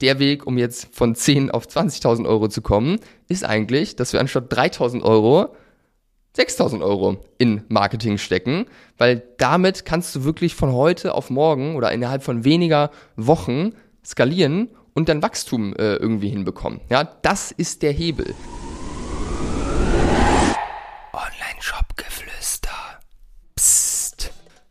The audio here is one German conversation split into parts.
der Weg, um jetzt von 10 auf 20.000 Euro zu kommen, ist eigentlich, dass wir anstatt 3.000 Euro 6000 Euro in Marketing stecken, weil damit kannst du wirklich von heute auf morgen oder innerhalb von weniger Wochen skalieren und dein Wachstum äh, irgendwie hinbekommen. Ja, das ist der Hebel. Online-Shop-Geflüster.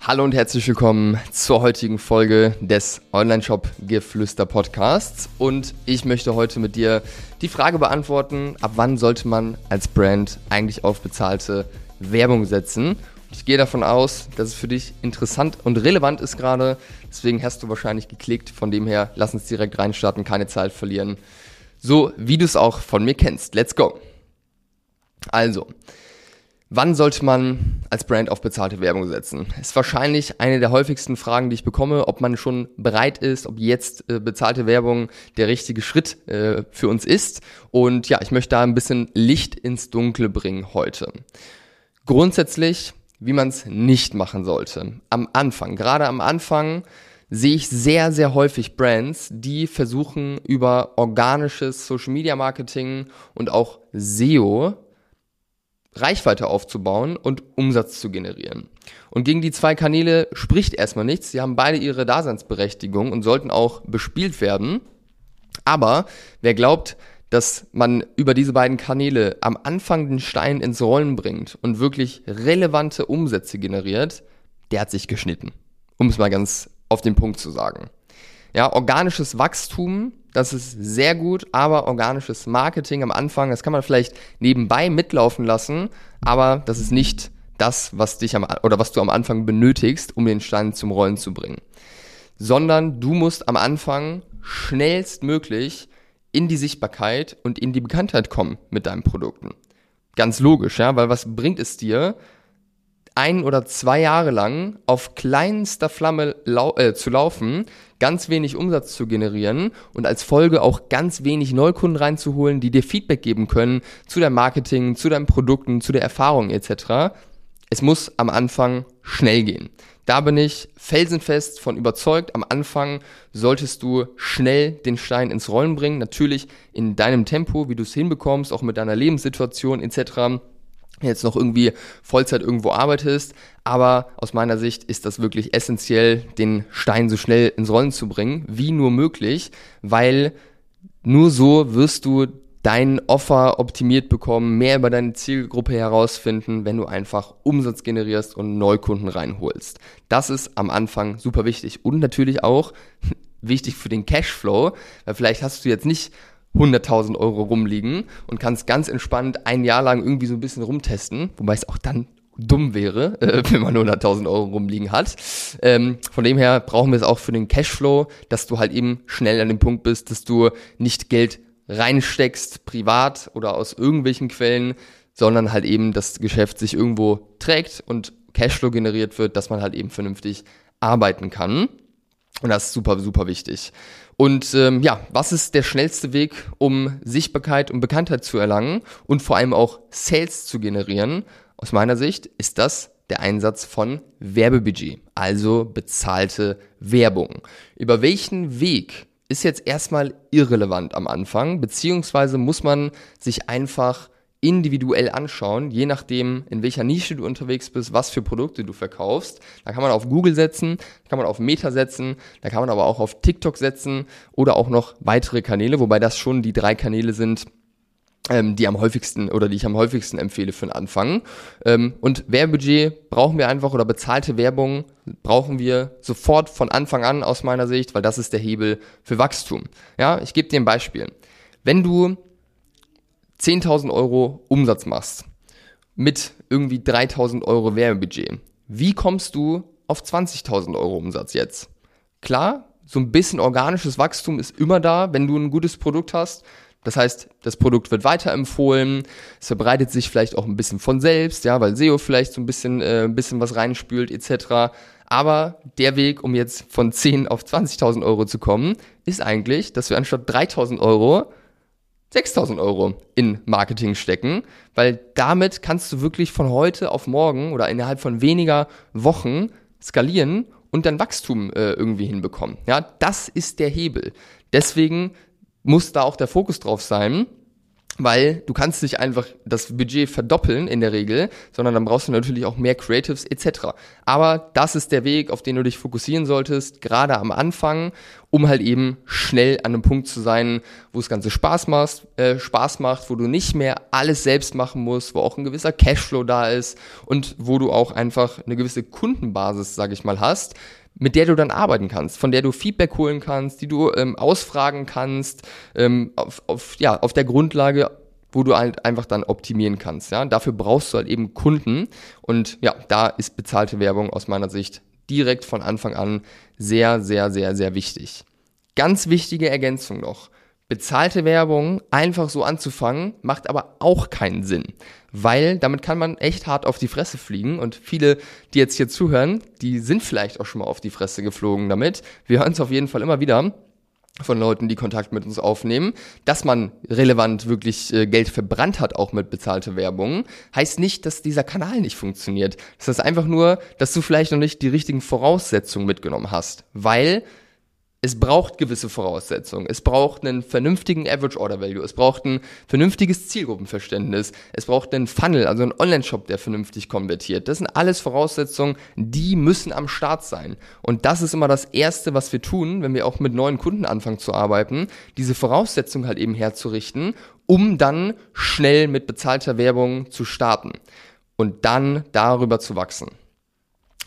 Hallo und herzlich willkommen zur heutigen Folge des Online-Shop-Geflüster Podcasts. Und ich möchte heute mit dir die Frage beantworten, ab wann sollte man als Brand eigentlich auf bezahlte Werbung setzen? Ich gehe davon aus, dass es für dich interessant und relevant ist gerade. Deswegen hast du wahrscheinlich geklickt. Von dem her, lass uns direkt reinstarten, keine Zeit verlieren. So wie du es auch von mir kennst. Let's go. Also, wann sollte man als Brand auf bezahlte Werbung setzen? Ist wahrscheinlich eine der häufigsten Fragen, die ich bekomme, ob man schon bereit ist, ob jetzt äh, bezahlte Werbung der richtige Schritt äh, für uns ist. Und ja, ich möchte da ein bisschen Licht ins Dunkle bringen heute. Grundsätzlich wie man es nicht machen sollte. Am Anfang, gerade am Anfang, sehe ich sehr, sehr häufig Brands, die versuchen über organisches Social Media Marketing und auch SEO Reichweite aufzubauen und Umsatz zu generieren. Und gegen die zwei Kanäle spricht erstmal nichts. Sie haben beide ihre Daseinsberechtigung und sollten auch bespielt werden. Aber wer glaubt, dass man über diese beiden Kanäle am Anfang den Stein ins Rollen bringt und wirklich relevante Umsätze generiert, der hat sich geschnitten. Um es mal ganz auf den Punkt zu sagen. Ja, organisches Wachstum, das ist sehr gut, aber organisches Marketing am Anfang, das kann man vielleicht nebenbei mitlaufen lassen, aber das ist nicht das, was dich am, oder was du am Anfang benötigst, um den Stein zum Rollen zu bringen. Sondern du musst am Anfang schnellstmöglich in die Sichtbarkeit und in die Bekanntheit kommen mit deinen Produkten. Ganz logisch, ja, weil was bringt es dir, ein oder zwei Jahre lang auf kleinster Flamme lau äh, zu laufen, ganz wenig Umsatz zu generieren und als Folge auch ganz wenig Neukunden reinzuholen, die dir Feedback geben können zu deinem Marketing, zu deinen Produkten, zu der Erfahrung etc. Es muss am Anfang schnell gehen. Da bin ich felsenfest von überzeugt. Am Anfang solltest du schnell den Stein ins Rollen bringen. Natürlich in deinem Tempo, wie du es hinbekommst, auch mit deiner Lebenssituation etc jetzt noch irgendwie Vollzeit irgendwo arbeitest. Aber aus meiner Sicht ist das wirklich essentiell, den Stein so schnell ins Rollen zu bringen, wie nur möglich, weil nur so wirst du dein Offer optimiert bekommen, mehr über deine Zielgruppe herausfinden, wenn du einfach Umsatz generierst und Neukunden reinholst. Das ist am Anfang super wichtig und natürlich auch wichtig für den Cashflow, weil vielleicht hast du jetzt nicht 100.000 Euro rumliegen und kannst ganz entspannt ein Jahr lang irgendwie so ein bisschen rumtesten, wobei es auch dann dumm wäre, äh, wenn man 100.000 Euro rumliegen hat. Ähm, von dem her brauchen wir es auch für den Cashflow, dass du halt eben schnell an dem Punkt bist, dass du nicht Geld reinsteckst, privat oder aus irgendwelchen Quellen, sondern halt eben das Geschäft sich irgendwo trägt und Cashflow generiert wird, dass man halt eben vernünftig arbeiten kann. Und das ist super, super wichtig. Und ähm, ja, was ist der schnellste Weg, um Sichtbarkeit und Bekanntheit zu erlangen und vor allem auch Sales zu generieren? Aus meiner Sicht ist das der Einsatz von Werbebudget, also bezahlte Werbung. Über welchen Weg ist jetzt erstmal irrelevant am Anfang, beziehungsweise muss man sich einfach individuell anschauen, je nachdem, in welcher Nische du unterwegs bist, was für Produkte du verkaufst. Da kann man auf Google setzen, da kann man auf Meta setzen, da kann man aber auch auf TikTok setzen oder auch noch weitere Kanäle, wobei das schon die drei Kanäle sind, ähm, die am häufigsten oder die ich am häufigsten empfehle für den Anfang. Ähm, und Werbebudget brauchen wir einfach oder bezahlte Werbung brauchen wir sofort von Anfang an aus meiner Sicht, weil das ist der Hebel für Wachstum. Ja, ich gebe dir ein Beispiel. Wenn du 10.000 Euro Umsatz machst mit irgendwie 3.000 Euro Werbebudget, wie kommst du auf 20.000 Euro Umsatz jetzt? Klar, so ein bisschen organisches Wachstum ist immer da, wenn du ein gutes Produkt hast. Das heißt, das Produkt wird weiterempfohlen, es verbreitet sich vielleicht auch ein bisschen von selbst, ja, weil SEO vielleicht so ein bisschen, äh, ein bisschen was reinspült etc. Aber der Weg, um jetzt von 10 auf 20.000 Euro zu kommen, ist eigentlich, dass wir anstatt 3.000 Euro 6000 Euro in Marketing stecken, weil damit kannst du wirklich von heute auf morgen oder innerhalb von weniger Wochen skalieren und dein Wachstum äh, irgendwie hinbekommen. Ja, das ist der Hebel. Deswegen muss da auch der Fokus drauf sein weil du kannst nicht einfach das Budget verdoppeln in der Regel, sondern dann brauchst du natürlich auch mehr Creatives etc. Aber das ist der Weg, auf den du dich fokussieren solltest, gerade am Anfang, um halt eben schnell an einem Punkt zu sein, wo das Ganze Spaß macht, äh, Spaß macht, wo du nicht mehr alles selbst machen musst, wo auch ein gewisser Cashflow da ist und wo du auch einfach eine gewisse Kundenbasis, sag ich mal, hast, mit der du dann arbeiten kannst, von der du Feedback holen kannst, die du ähm, ausfragen kannst, ähm, auf, auf, ja, auf der Grundlage, wo du halt einfach dann optimieren kannst. Ja? Dafür brauchst du halt eben Kunden und ja, da ist bezahlte Werbung aus meiner Sicht direkt von Anfang an sehr, sehr, sehr, sehr wichtig. Ganz wichtige Ergänzung noch. Bezahlte Werbung einfach so anzufangen, macht aber auch keinen Sinn, weil damit kann man echt hart auf die Fresse fliegen und viele, die jetzt hier zuhören, die sind vielleicht auch schon mal auf die Fresse geflogen damit. Wir hören es auf jeden Fall immer wieder von Leuten, die Kontakt mit uns aufnehmen, dass man relevant wirklich äh, Geld verbrannt hat, auch mit bezahlte Werbung, heißt nicht, dass dieser Kanal nicht funktioniert. Das heißt einfach nur, dass du vielleicht noch nicht die richtigen Voraussetzungen mitgenommen hast, weil es braucht gewisse Voraussetzungen. Es braucht einen vernünftigen Average Order Value. Es braucht ein vernünftiges Zielgruppenverständnis. Es braucht einen Funnel, also einen Online-Shop, der vernünftig konvertiert. Das sind alles Voraussetzungen, die müssen am Start sein. Und das ist immer das Erste, was wir tun, wenn wir auch mit neuen Kunden anfangen zu arbeiten, diese Voraussetzungen halt eben herzurichten, um dann schnell mit bezahlter Werbung zu starten und dann darüber zu wachsen.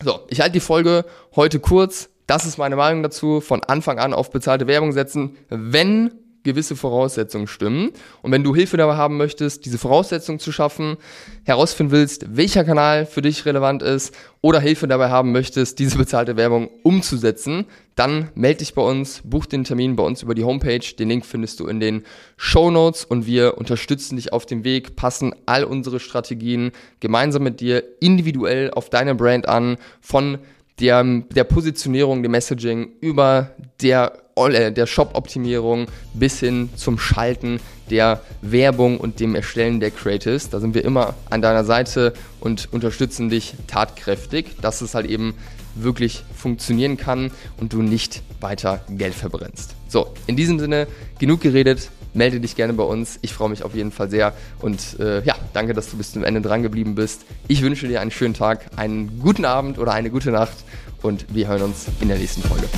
So, ich halte die Folge heute kurz. Das ist meine Meinung dazu. Von Anfang an auf bezahlte Werbung setzen, wenn gewisse Voraussetzungen stimmen. Und wenn du Hilfe dabei haben möchtest, diese Voraussetzungen zu schaffen, herausfinden willst, welcher Kanal für dich relevant ist oder Hilfe dabei haben möchtest, diese bezahlte Werbung umzusetzen, dann melde dich bei uns, buch den Termin bei uns über die Homepage. Den Link findest du in den Show Notes und wir unterstützen dich auf dem Weg, passen all unsere Strategien gemeinsam mit dir individuell auf deine Brand an, von der, der Positionierung, dem Messaging, über der, der Shop-Optimierung bis hin zum Schalten der Werbung und dem Erstellen der Creatives. Da sind wir immer an deiner Seite und unterstützen dich tatkräftig, dass es halt eben wirklich funktionieren kann und du nicht weiter Geld verbrennst. So, in diesem Sinne, genug geredet, melde dich gerne bei uns. Ich freue mich auf jeden Fall sehr und äh, ja, danke, dass du bis zum Ende dran geblieben bist. Ich wünsche dir einen schönen Tag, einen guten Abend oder eine gute Nacht und wir hören uns in der nächsten Folge.